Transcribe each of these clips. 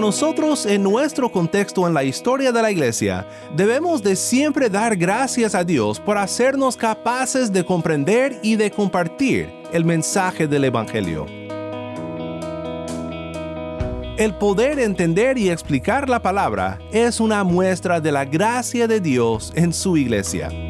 Nosotros en nuestro contexto en la historia de la iglesia debemos de siempre dar gracias a Dios por hacernos capaces de comprender y de compartir el mensaje del Evangelio. El poder entender y explicar la palabra es una muestra de la gracia de Dios en su iglesia.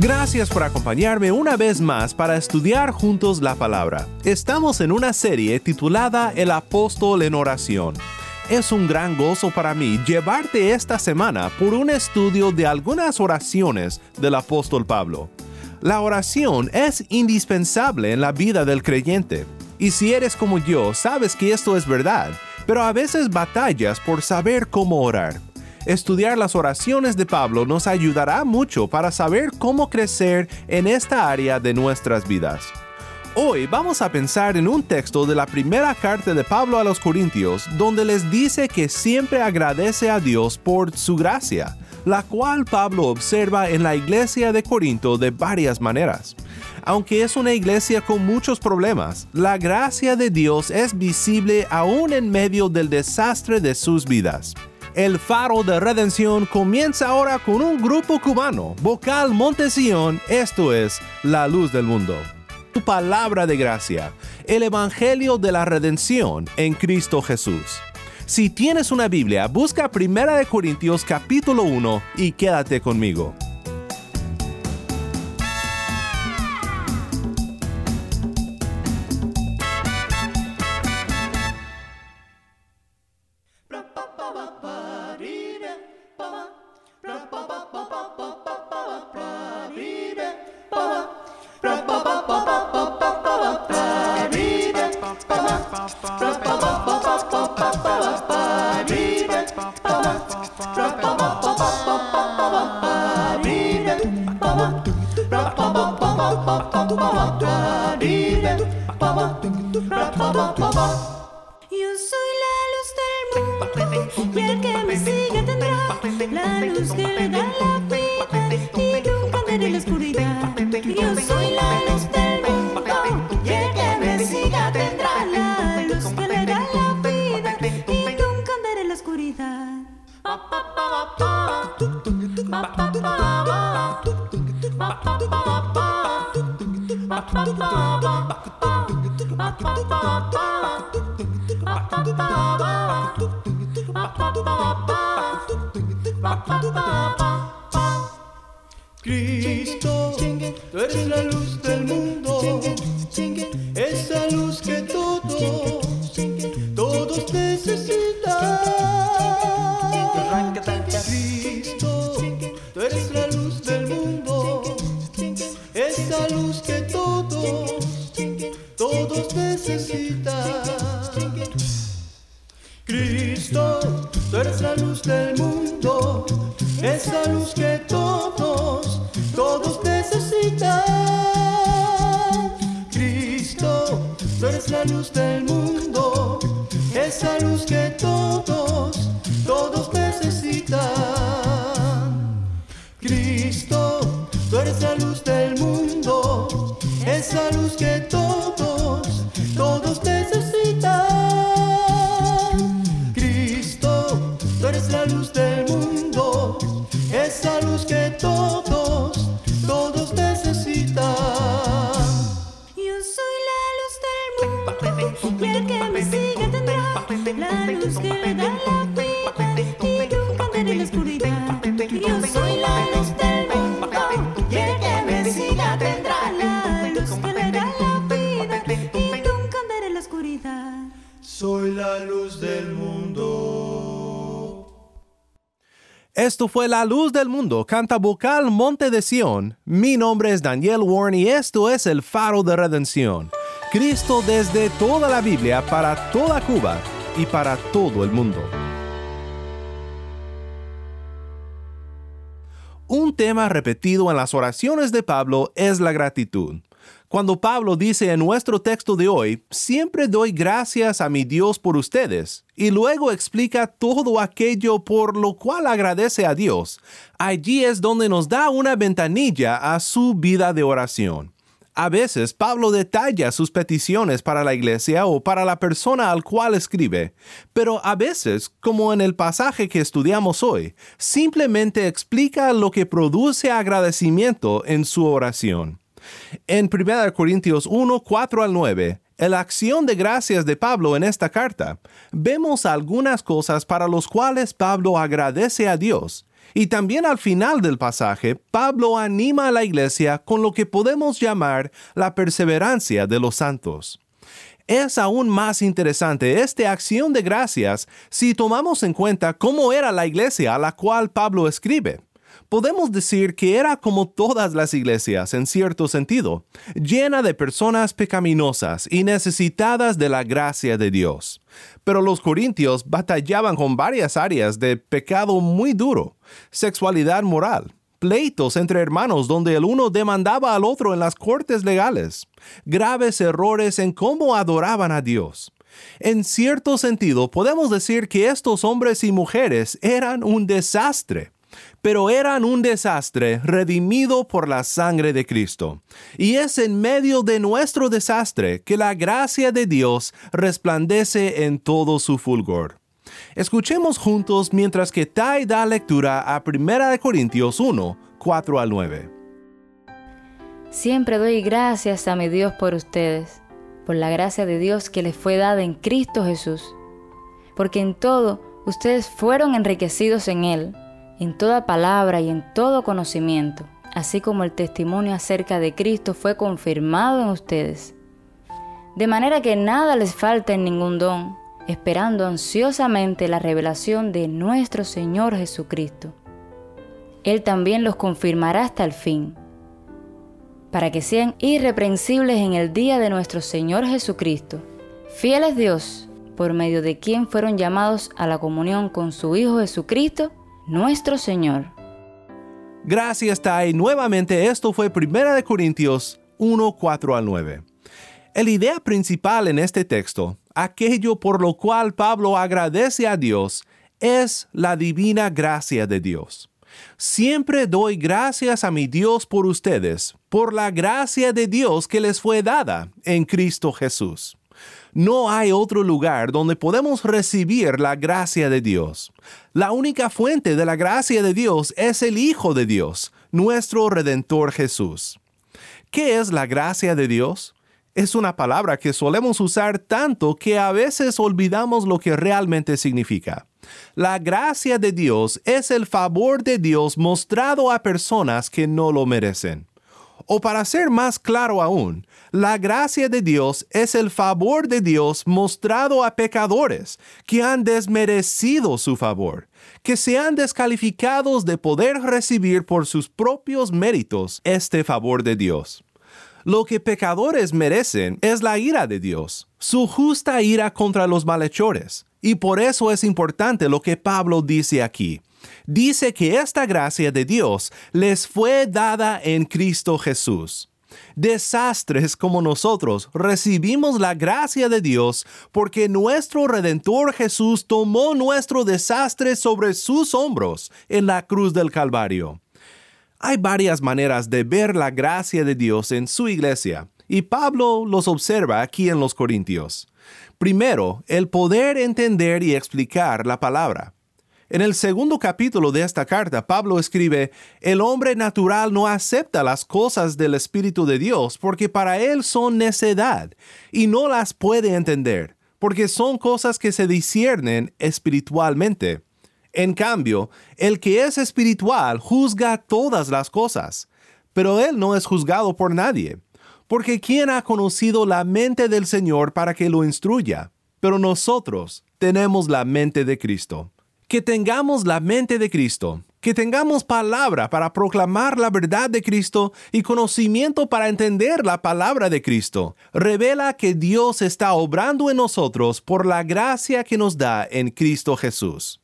Gracias por acompañarme una vez más para estudiar juntos la palabra. Estamos en una serie titulada El apóstol en oración. Es un gran gozo para mí llevarte esta semana por un estudio de algunas oraciones del apóstol Pablo. La oración es indispensable en la vida del creyente. Y si eres como yo, sabes que esto es verdad, pero a veces batallas por saber cómo orar. Estudiar las oraciones de Pablo nos ayudará mucho para saber cómo crecer en esta área de nuestras vidas. Hoy vamos a pensar en un texto de la primera carta de Pablo a los Corintios, donde les dice que siempre agradece a Dios por su gracia, la cual Pablo observa en la iglesia de Corinto de varias maneras. Aunque es una iglesia con muchos problemas, la gracia de Dios es visible aún en medio del desastre de sus vidas. El Faro de Redención comienza ahora con un grupo cubano, Vocal Montesión, esto es La Luz del Mundo. Tu palabra de gracia, el Evangelio de la Redención en Cristo Jesús. Si tienes una Biblia, busca 1 Corintios capítulo 1 y quédate conmigo. Yo soy la luz del mundo y el que me sigue tendrá la luz que le da la vida Cristo, tú eres la luz Esto fue La Luz del Mundo, canta vocal Monte de Sión. Mi nombre es Daniel Warren y esto es el faro de redención. Cristo desde toda la Biblia para toda Cuba y para todo el mundo. Un tema repetido en las oraciones de Pablo es la gratitud. Cuando Pablo dice en nuestro texto de hoy, siempre doy gracias a mi Dios por ustedes, y luego explica todo aquello por lo cual agradece a Dios, allí es donde nos da una ventanilla a su vida de oración. A veces Pablo detalla sus peticiones para la iglesia o para la persona al cual escribe, pero a veces, como en el pasaje que estudiamos hoy, simplemente explica lo que produce agradecimiento en su oración. En 1 Corintios 1, 4 al 9, en la acción de gracias de Pablo en esta carta, vemos algunas cosas para las cuales Pablo agradece a Dios. Y también al final del pasaje, Pablo anima a la iglesia con lo que podemos llamar la perseverancia de los santos. Es aún más interesante esta acción de gracias si tomamos en cuenta cómo era la iglesia a la cual Pablo escribe podemos decir que era como todas las iglesias en cierto sentido, llena de personas pecaminosas y necesitadas de la gracia de Dios. Pero los corintios batallaban con varias áreas de pecado muy duro, sexualidad moral, pleitos entre hermanos donde el uno demandaba al otro en las cortes legales, graves errores en cómo adoraban a Dios. En cierto sentido, podemos decir que estos hombres y mujeres eran un desastre pero eran un desastre redimido por la sangre de Cristo. Y es en medio de nuestro desastre que la gracia de Dios resplandece en todo su fulgor. Escuchemos juntos mientras que Tai da lectura a 1 Corintios 1, 4 al 9. Siempre doy gracias a mi Dios por ustedes, por la gracia de Dios que les fue dada en Cristo Jesús, porque en todo ustedes fueron enriquecidos en Él en toda palabra y en todo conocimiento, así como el testimonio acerca de Cristo fue confirmado en ustedes. De manera que nada les falta en ningún don, esperando ansiosamente la revelación de nuestro Señor Jesucristo. Él también los confirmará hasta el fin, para que sean irreprensibles en el día de nuestro Señor Jesucristo. Fiel es Dios, por medio de quien fueron llamados a la comunión con su Hijo Jesucristo, nuestro Señor. Gracias, Tai. Nuevamente, esto fue 1 Corintios 1, 4 al 9. La idea principal en este texto, aquello por lo cual Pablo agradece a Dios, es la divina gracia de Dios. Siempre doy gracias a mi Dios por ustedes, por la gracia de Dios que les fue dada en Cristo Jesús. No hay otro lugar donde podemos recibir la gracia de Dios. La única fuente de la gracia de Dios es el Hijo de Dios, nuestro Redentor Jesús. ¿Qué es la gracia de Dios? Es una palabra que solemos usar tanto que a veces olvidamos lo que realmente significa. La gracia de Dios es el favor de Dios mostrado a personas que no lo merecen. O para ser más claro aún, la gracia de Dios es el favor de Dios mostrado a pecadores que han desmerecido su favor, que se han descalificados de poder recibir por sus propios méritos este favor de Dios. Lo que pecadores merecen es la ira de Dios, su justa ira contra los malhechores. Y por eso es importante lo que Pablo dice aquí dice que esta gracia de Dios les fue dada en Cristo Jesús. Desastres como nosotros recibimos la gracia de Dios porque nuestro Redentor Jesús tomó nuestro desastre sobre sus hombros en la cruz del Calvario. Hay varias maneras de ver la gracia de Dios en su iglesia, y Pablo los observa aquí en los Corintios. Primero, el poder entender y explicar la palabra. En el segundo capítulo de esta carta, Pablo escribe, El hombre natural no acepta las cosas del Espíritu de Dios porque para él son necedad y no las puede entender, porque son cosas que se disciernen espiritualmente. En cambio, el que es espiritual juzga todas las cosas, pero él no es juzgado por nadie, porque ¿quién ha conocido la mente del Señor para que lo instruya? pero nosotros tenemos la mente de Cristo. Que tengamos la mente de Cristo, que tengamos palabra para proclamar la verdad de Cristo y conocimiento para entender la palabra de Cristo, revela que Dios está obrando en nosotros por la gracia que nos da en Cristo Jesús.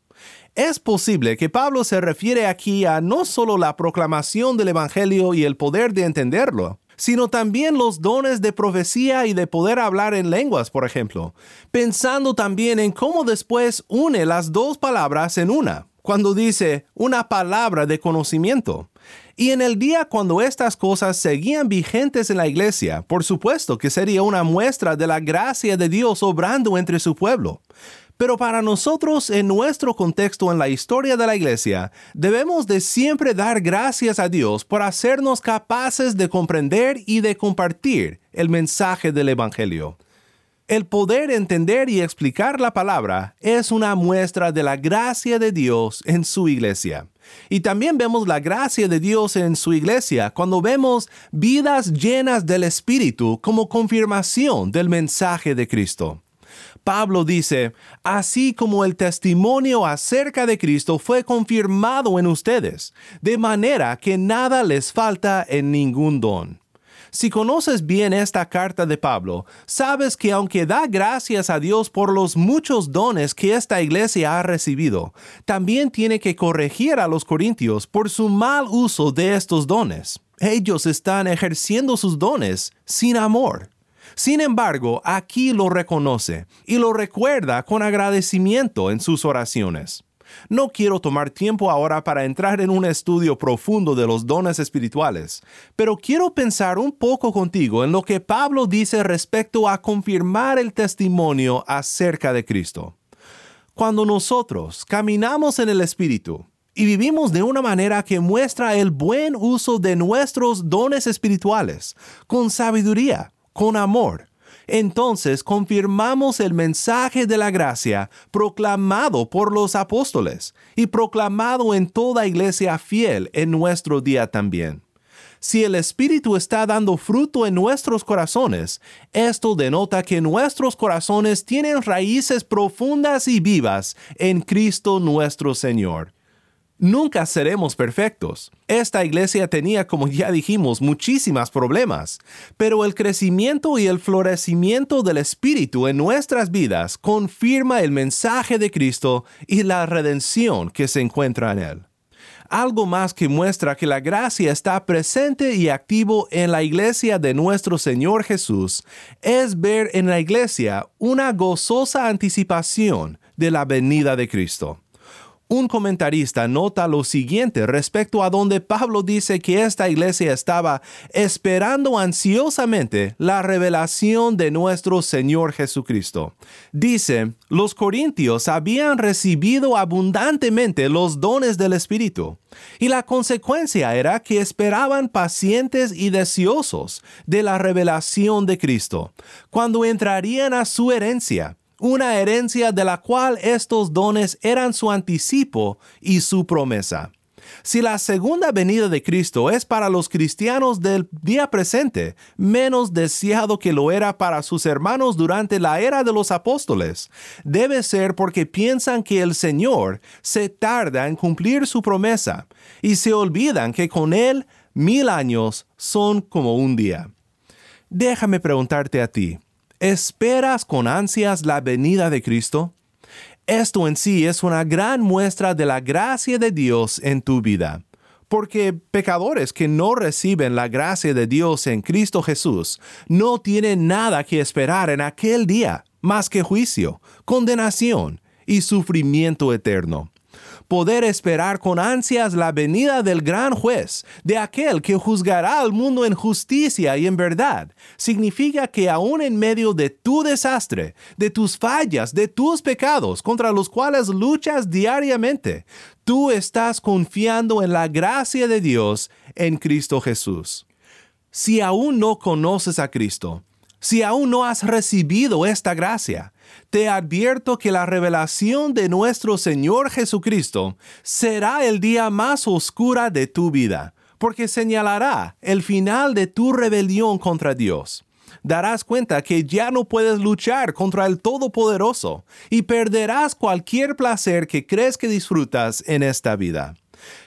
Es posible que Pablo se refiere aquí a no solo la proclamación del Evangelio y el poder de entenderlo, sino también los dones de profecía y de poder hablar en lenguas, por ejemplo, pensando también en cómo después une las dos palabras en una, cuando dice una palabra de conocimiento. Y en el día cuando estas cosas seguían vigentes en la iglesia, por supuesto que sería una muestra de la gracia de Dios obrando entre su pueblo. Pero para nosotros, en nuestro contexto en la historia de la iglesia, debemos de siempre dar gracias a Dios por hacernos capaces de comprender y de compartir el mensaje del Evangelio. El poder entender y explicar la palabra es una muestra de la gracia de Dios en su iglesia. Y también vemos la gracia de Dios en su iglesia cuando vemos vidas llenas del Espíritu como confirmación del mensaje de Cristo. Pablo dice, así como el testimonio acerca de Cristo fue confirmado en ustedes, de manera que nada les falta en ningún don. Si conoces bien esta carta de Pablo, sabes que aunque da gracias a Dios por los muchos dones que esta iglesia ha recibido, también tiene que corregir a los corintios por su mal uso de estos dones. Ellos están ejerciendo sus dones sin amor. Sin embargo, aquí lo reconoce y lo recuerda con agradecimiento en sus oraciones. No quiero tomar tiempo ahora para entrar en un estudio profundo de los dones espirituales, pero quiero pensar un poco contigo en lo que Pablo dice respecto a confirmar el testimonio acerca de Cristo. Cuando nosotros caminamos en el Espíritu y vivimos de una manera que muestra el buen uso de nuestros dones espirituales, con sabiduría, con amor, entonces confirmamos el mensaje de la gracia proclamado por los apóstoles y proclamado en toda iglesia fiel en nuestro día también. Si el Espíritu está dando fruto en nuestros corazones, esto denota que nuestros corazones tienen raíces profundas y vivas en Cristo nuestro Señor. Nunca seremos perfectos. Esta iglesia tenía, como ya dijimos, muchísimos problemas, pero el crecimiento y el florecimiento del Espíritu en nuestras vidas confirma el mensaje de Cristo y la redención que se encuentra en él. Algo más que muestra que la gracia está presente y activo en la iglesia de nuestro Señor Jesús es ver en la iglesia una gozosa anticipación de la venida de Cristo. Un comentarista nota lo siguiente respecto a donde Pablo dice que esta iglesia estaba esperando ansiosamente la revelación de nuestro Señor Jesucristo. Dice, los corintios habían recibido abundantemente los dones del Espíritu, y la consecuencia era que esperaban pacientes y deseosos de la revelación de Cristo, cuando entrarían a su herencia una herencia de la cual estos dones eran su anticipo y su promesa. Si la segunda venida de Cristo es para los cristianos del día presente menos deseado que lo era para sus hermanos durante la era de los apóstoles, debe ser porque piensan que el Señor se tarda en cumplir su promesa y se olvidan que con Él mil años son como un día. Déjame preguntarte a ti, ¿Esperas con ansias la venida de Cristo? Esto en sí es una gran muestra de la gracia de Dios en tu vida, porque pecadores que no reciben la gracia de Dios en Cristo Jesús no tienen nada que esperar en aquel día más que juicio, condenación y sufrimiento eterno poder esperar con ansias la venida del gran juez, de aquel que juzgará al mundo en justicia y en verdad, significa que aún en medio de tu desastre, de tus fallas, de tus pecados contra los cuales luchas diariamente, tú estás confiando en la gracia de Dios en Cristo Jesús. Si aún no conoces a Cristo, si aún no has recibido esta gracia, te advierto que la revelación de nuestro Señor Jesucristo será el día más oscura de tu vida, porque señalará el final de tu rebelión contra Dios. darás cuenta que ya no puedes luchar contra el Todopoderoso y perderás cualquier placer que crees que disfrutas en esta vida.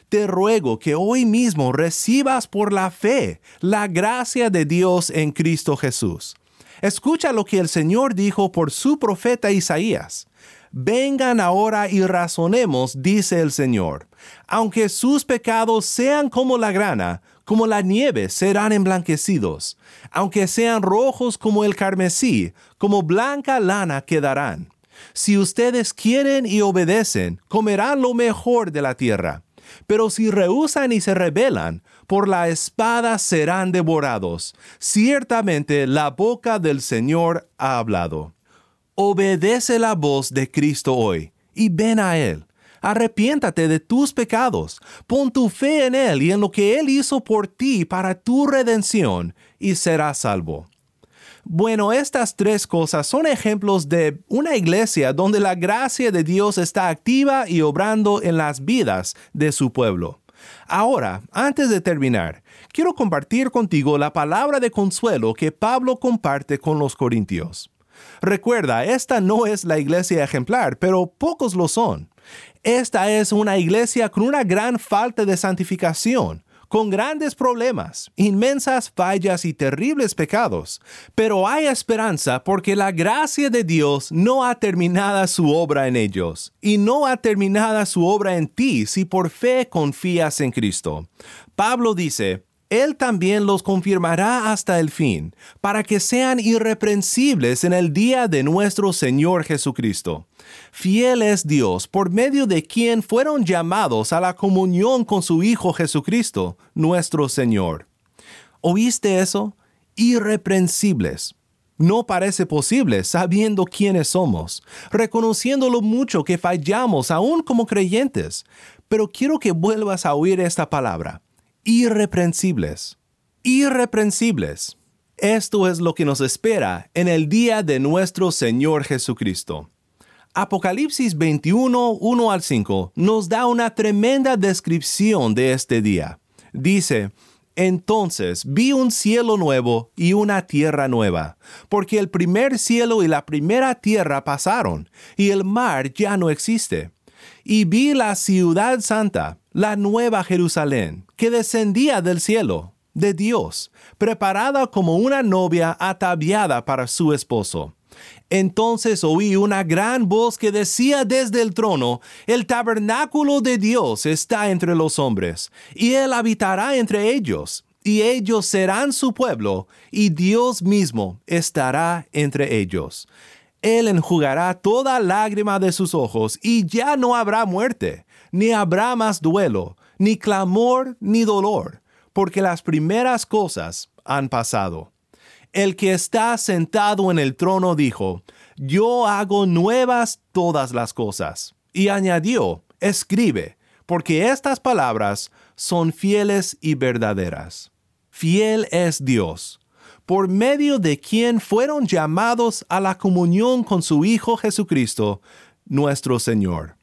Te ruego que hoy mismo recibas por la fe la gracia de Dios en Cristo Jesús. Escucha lo que el Señor dijo por su profeta Isaías. Vengan ahora y razonemos, dice el Señor. Aunque sus pecados sean como la grana, como la nieve serán emblanquecidos. Aunque sean rojos como el carmesí, como blanca lana quedarán. Si ustedes quieren y obedecen, comerán lo mejor de la tierra. Pero si rehusan y se rebelan, por la espada serán devorados. Ciertamente la boca del Señor ha hablado. Obedece la voz de Cristo hoy y ven a Él. Arrepiéntate de tus pecados, pon tu fe en Él y en lo que Él hizo por ti para tu redención, y serás salvo. Bueno, estas tres cosas son ejemplos de una iglesia donde la gracia de Dios está activa y obrando en las vidas de su pueblo. Ahora, antes de terminar, quiero compartir contigo la palabra de consuelo que Pablo comparte con los corintios. Recuerda, esta no es la iglesia ejemplar, pero pocos lo son. Esta es una iglesia con una gran falta de santificación, con grandes problemas, inmensas fallas y terribles pecados. Pero hay esperanza porque la gracia de Dios no ha terminado su obra en ellos, y no ha terminado su obra en ti si por fe confías en Cristo. Pablo dice, él también los confirmará hasta el fin, para que sean irreprensibles en el día de nuestro Señor Jesucristo. Fiel es Dios, por medio de quien fueron llamados a la comunión con su Hijo Jesucristo, nuestro Señor. ¿Oíste eso? Irreprensibles. No parece posible sabiendo quiénes somos, reconociendo lo mucho que fallamos aún como creyentes. Pero quiero que vuelvas a oír esta palabra irreprensibles. Irreprensibles. Esto es lo que nos espera en el día de nuestro Señor Jesucristo. Apocalipsis 21, 1 al 5 nos da una tremenda descripción de este día. Dice, entonces vi un cielo nuevo y una tierra nueva, porque el primer cielo y la primera tierra pasaron, y el mar ya no existe. Y vi la ciudad santa, la nueva Jerusalén, que descendía del cielo, de Dios, preparada como una novia ataviada para su esposo. Entonces oí una gran voz que decía desde el trono, El tabernáculo de Dios está entre los hombres, y Él habitará entre ellos, y ellos serán su pueblo, y Dios mismo estará entre ellos. Él enjugará toda lágrima de sus ojos, y ya no habrá muerte ni habrá más duelo, ni clamor, ni dolor, porque las primeras cosas han pasado. El que está sentado en el trono dijo, Yo hago nuevas todas las cosas. Y añadió, Escribe, porque estas palabras son fieles y verdaderas. Fiel es Dios, por medio de quien fueron llamados a la comunión con su Hijo Jesucristo, nuestro Señor.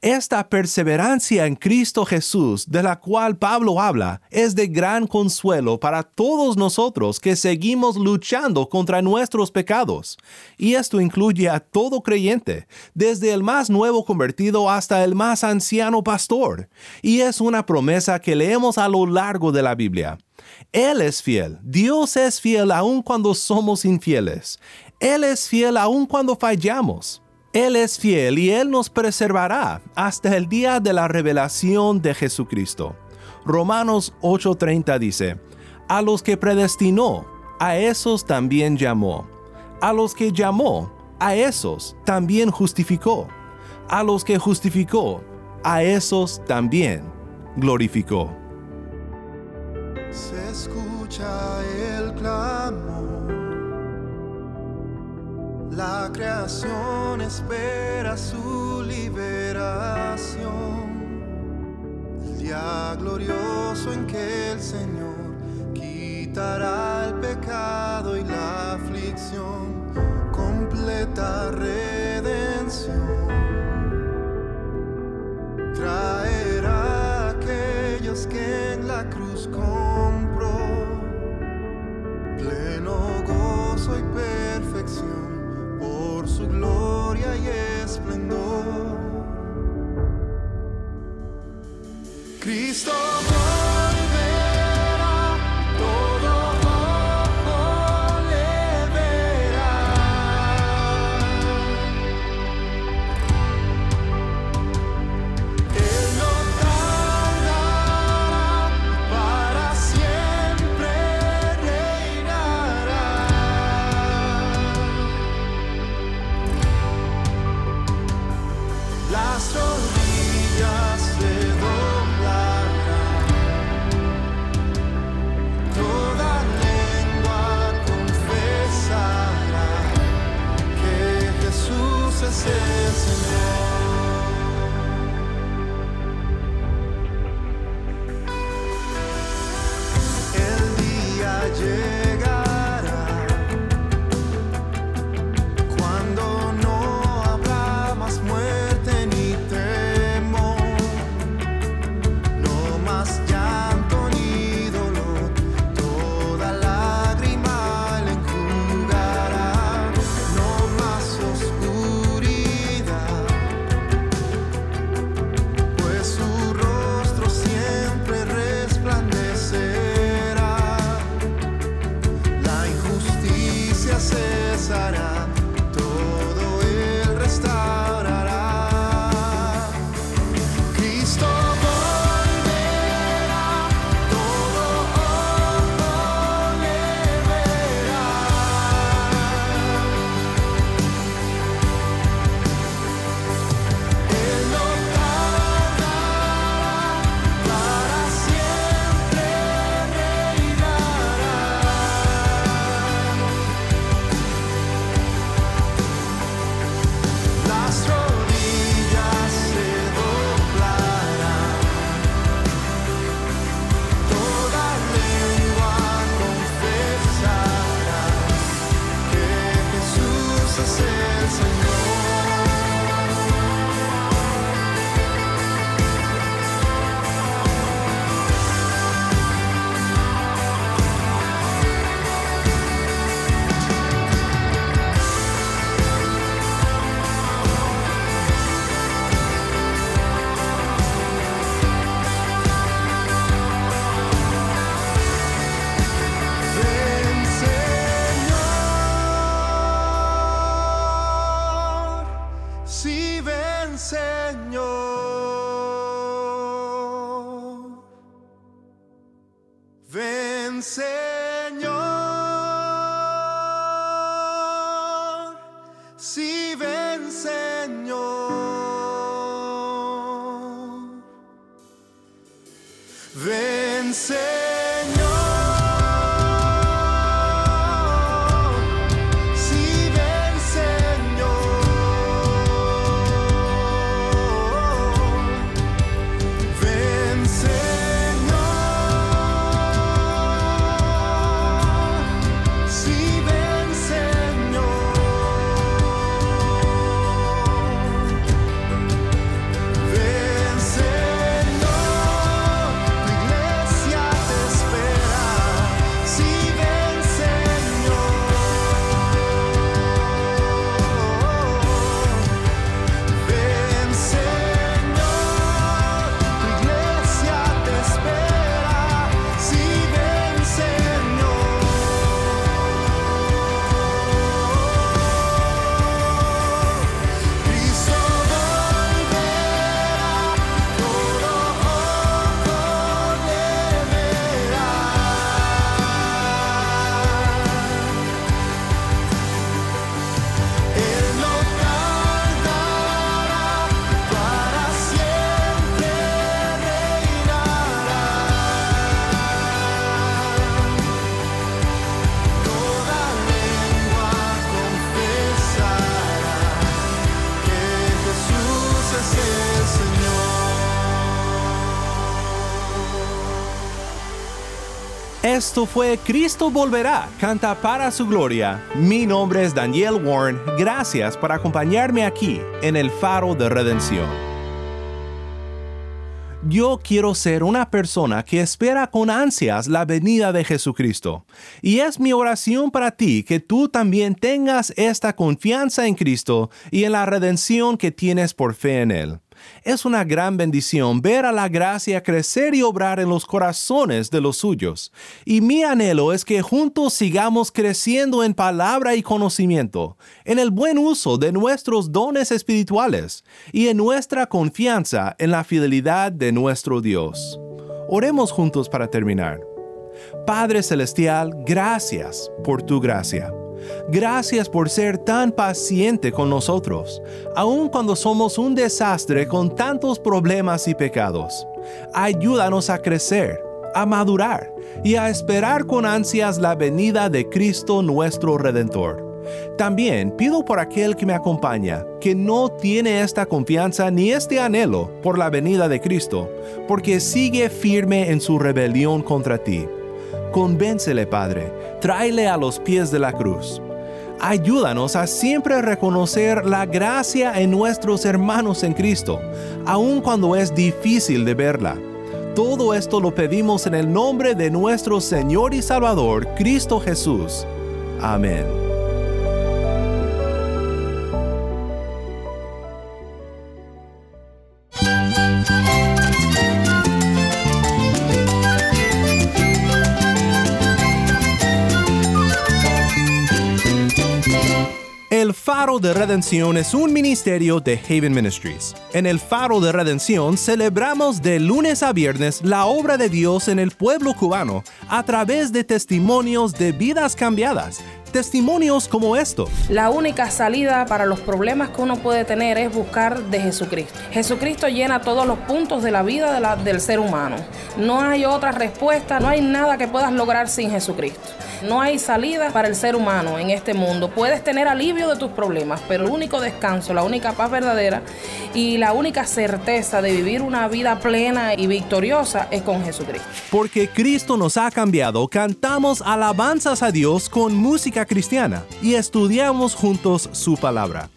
Esta perseverancia en Cristo Jesús, de la cual Pablo habla, es de gran consuelo para todos nosotros que seguimos luchando contra nuestros pecados. Y esto incluye a todo creyente, desde el más nuevo convertido hasta el más anciano pastor. Y es una promesa que leemos a lo largo de la Biblia. Él es fiel, Dios es fiel aun cuando somos infieles. Él es fiel aun cuando fallamos. Él es fiel y Él nos preservará hasta el día de la revelación de Jesucristo. Romanos 8:30 dice, A los que predestinó, a esos también llamó. A los que llamó, a esos también justificó. A los que justificó, a esos también glorificó. Se escucha el clamor. La creación espera su liberación. El día glorioso en que el Señor quitará el pecado y la aflicción. Completa redención. Traerá a aquellos que en la cruz compró. Pleno gozo sana, esplendor. Cristo Esto fue Cristo Volverá, canta para su gloria. Mi nombre es Daniel Warren. Gracias por acompañarme aquí en el Faro de Redención. Yo quiero ser una persona que espera con ansias la venida de Jesucristo. Y es mi oración para ti que tú también tengas esta confianza en Cristo y en la redención que tienes por fe en Él. Es una gran bendición ver a la gracia crecer y obrar en los corazones de los suyos. Y mi anhelo es que juntos sigamos creciendo en palabra y conocimiento, en el buen uso de nuestros dones espirituales y en nuestra confianza en la fidelidad de nuestro Dios. Oremos juntos para terminar. Padre Celestial, gracias por tu gracia. Gracias por ser tan paciente con nosotros, aun cuando somos un desastre con tantos problemas y pecados. Ayúdanos a crecer, a madurar y a esperar con ansias la venida de Cristo nuestro Redentor. También pido por aquel que me acompaña, que no tiene esta confianza ni este anhelo por la venida de Cristo, porque sigue firme en su rebelión contra ti. Convéncele, Padre, tráele a los pies de la cruz. Ayúdanos a siempre reconocer la gracia en nuestros hermanos en Cristo, aun cuando es difícil de verla. Todo esto lo pedimos en el nombre de nuestro Señor y Salvador, Cristo Jesús. Amén. Faro de Redención es un ministerio de Haven Ministries. En el Faro de Redención celebramos de lunes a viernes la obra de Dios en el pueblo cubano a través de testimonios de vidas cambiadas testimonios como estos. La única salida para los problemas que uno puede tener es buscar de Jesucristo. Jesucristo llena todos los puntos de la vida de la- del ser humano. No hay otra respuesta, no hay nada que puedas lograr sin Jesucristo. No hay salida para el ser humano en este mundo. Puedes tener alivio de tus problemas, pero el único descanso, la única paz verdadera y la única certeza de vivir una vida plena y victoriosa es con Jesucristo. Porque Cristo nos ha cambiado, cantamos alabanzas a Dios con música cristiana y estudiamos juntos su palabra.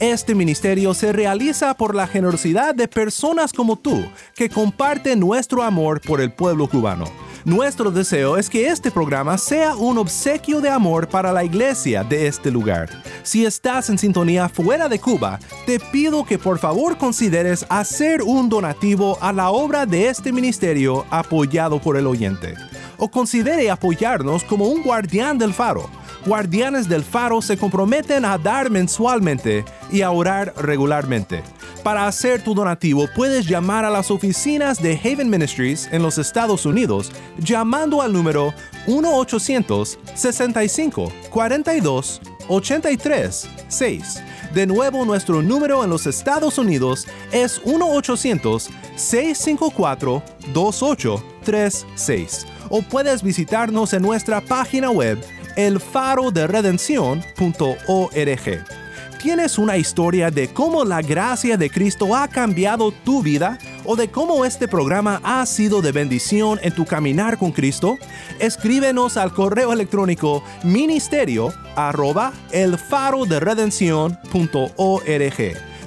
Este ministerio se realiza por la generosidad de personas como tú que comparten nuestro amor por el pueblo cubano. Nuestro deseo es que este programa sea un obsequio de amor para la iglesia de este lugar. Si estás en sintonía fuera de Cuba, te pido que por favor consideres hacer un donativo a la obra de este ministerio apoyado por el oyente. O considere apoyarnos como un guardián del faro. Guardianes del Faro se comprometen a dar mensualmente y a orar regularmente. Para hacer tu donativo puedes llamar a las oficinas de Haven Ministries en los Estados Unidos llamando al número 1-800-65-42-83-6. De nuevo, nuestro número en los Estados Unidos es 1-800-654-2836. O puedes visitarnos en nuestra página web elfaroderedención.org. ¿Tienes una historia de cómo la gracia de Cristo ha cambiado tu vida o de cómo este programa ha sido de bendición en tu caminar con Cristo? Escríbenos al correo electrónico ministerio arroba elfaroderedención.org.